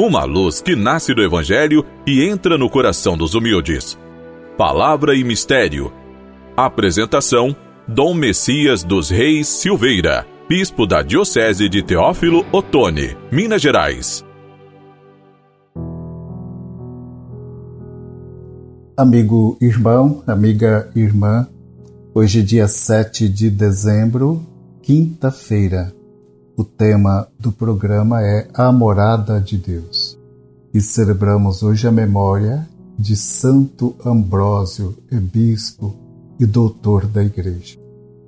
uma luz que nasce do Evangelho e entra no coração dos humildes. Palavra e Mistério. Apresentação: Dom Messias dos Reis Silveira, Bispo da Diocese de Teófilo Otoni, Minas Gerais. Amigo irmão, amiga irmã, hoje, dia 7 de dezembro, quinta-feira. O tema do programa é A Morada de Deus. E celebramos hoje a memória de Santo Ambrósio, bispo e doutor da Igreja.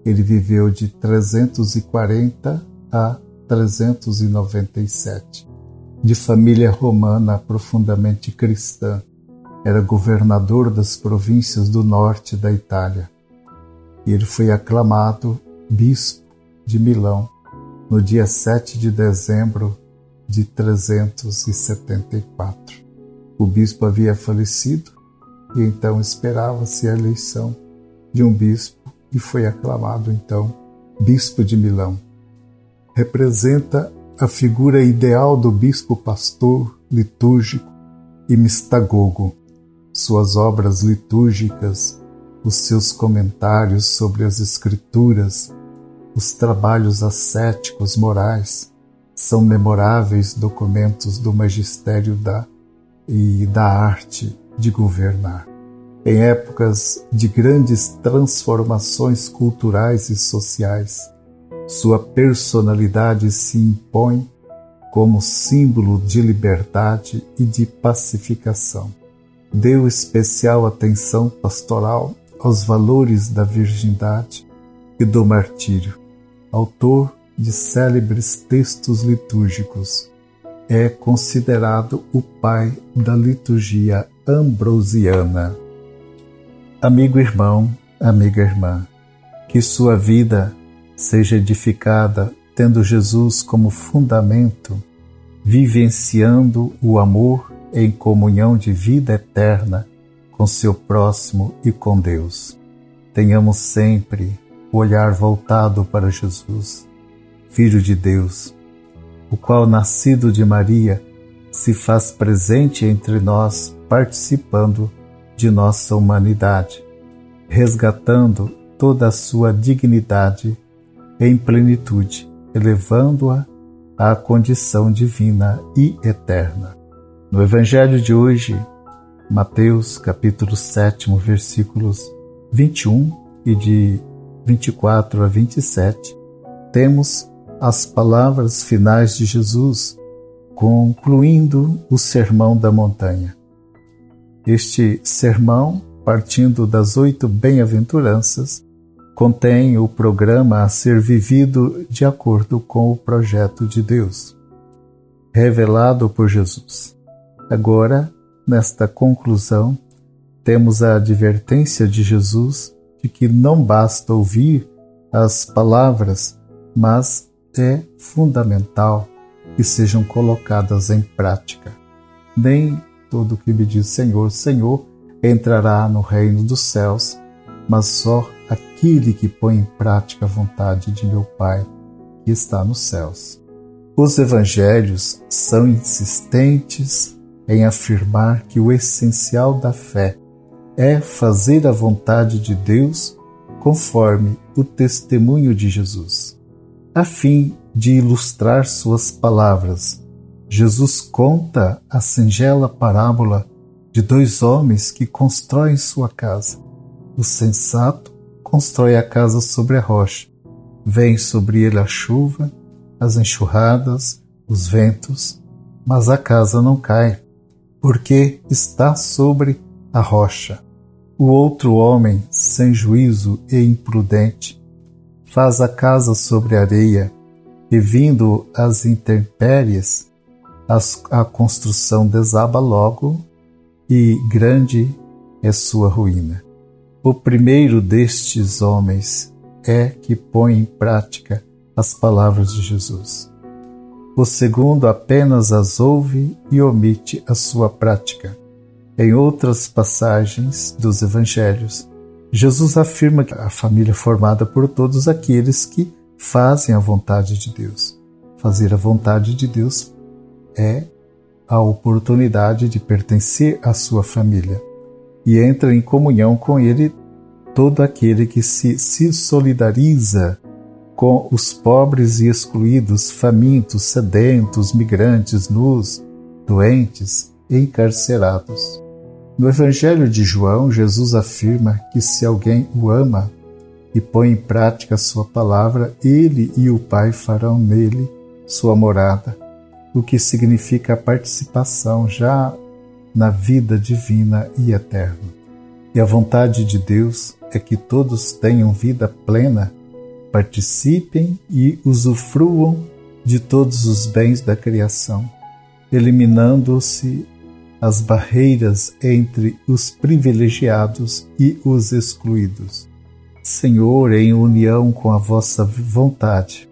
Ele viveu de 340 a 397. De família romana profundamente cristã, era governador das províncias do norte da Itália. E ele foi aclamado bispo de Milão no dia 7 de dezembro de 374. O bispo havia falecido e então esperava-se a eleição de um bispo e foi aclamado então bispo de Milão. Representa a figura ideal do bispo pastor, litúrgico e mistagogo. Suas obras litúrgicas, os seus comentários sobre as escrituras, os trabalhos ascéticos morais são memoráveis documentos do magistério da e da arte de governar. Em épocas de grandes transformações culturais e sociais, sua personalidade se impõe como símbolo de liberdade e de pacificação. Deu especial atenção pastoral aos valores da virgindade e do martírio autor de célebres textos litúrgicos, é considerado o pai da liturgia ambrosiana. Amigo irmão, amiga irmã, que sua vida seja edificada tendo Jesus como fundamento, vivenciando o amor em comunhão de vida eterna com seu próximo e com Deus. Tenhamos sempre o olhar voltado para Jesus, Filho de Deus, o qual, nascido de Maria, se faz presente entre nós, participando de nossa humanidade, resgatando toda a sua dignidade em plenitude, elevando-a à condição divina e eterna. No Evangelho de hoje, Mateus capítulo 7, versículos 21 e de 24 a 27, temos as palavras finais de Jesus, concluindo o Sermão da Montanha. Este sermão, partindo das oito bem-aventuranças, contém o programa a ser vivido de acordo com o projeto de Deus, revelado por Jesus. Agora, nesta conclusão, temos a advertência de Jesus de que não basta ouvir as palavras, mas é fundamental que sejam colocadas em prática. Nem todo que me diz Senhor, Senhor entrará no reino dos céus, mas só aquele que põe em prática a vontade de meu Pai que está nos céus. Os evangelhos são insistentes em afirmar que o essencial da fé é fazer a vontade de Deus conforme o testemunho de Jesus. A fim de ilustrar suas palavras, Jesus conta a singela parábola de dois homens que constroem sua casa. O sensato constrói a casa sobre a rocha. Vem sobre ele a chuva, as enxurradas, os ventos, mas a casa não cai, porque está sobre a rocha. O outro homem, sem juízo e imprudente, faz a casa sobre areia, e vindo as intempéries, a construção desaba logo, e grande é sua ruína. O primeiro destes homens é que põe em prática as palavras de Jesus. O segundo apenas as ouve e omite a sua prática. Em outras passagens dos evangelhos, Jesus afirma que a família é formada por todos aqueles que fazem a vontade de Deus. Fazer a vontade de Deus é a oportunidade de pertencer à sua família e entra em comunhão com ele todo aquele que se, se solidariza com os pobres e excluídos, famintos, sedentos, migrantes, nus, doentes encarcerados. No Evangelho de João, Jesus afirma que se alguém o ama e põe em prática sua palavra, ele e o Pai farão nele sua morada, o que significa a participação já na vida divina e eterna. E a vontade de Deus é que todos tenham vida plena, participem e usufruam de todos os bens da criação, eliminando-se as barreiras entre os privilegiados e os excluídos. Senhor, em união com a vossa vontade,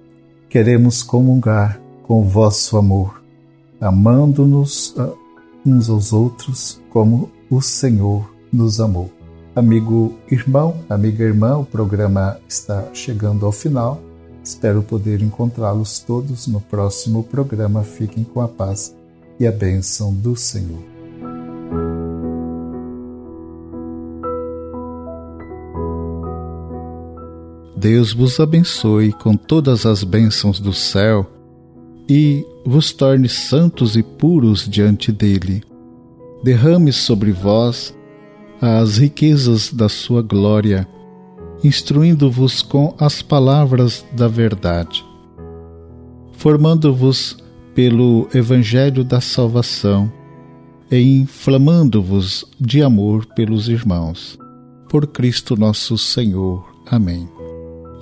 queremos comungar com o vosso amor, amando-nos ah, uns aos outros como o Senhor nos amou. Amigo irmão, amiga irmã, o programa está chegando ao final. Espero poder encontrá-los todos no próximo programa. Fiquem com a paz e a bênção do Senhor. Deus vos abençoe com todas as bênçãos do céu e vos torne santos e puros diante dele. Derrame sobre vós as riquezas da sua glória, instruindo-vos com as palavras da verdade, formando-vos pelo Evangelho da salvação e inflamando-vos de amor pelos irmãos. Por Cristo nosso Senhor. Amém.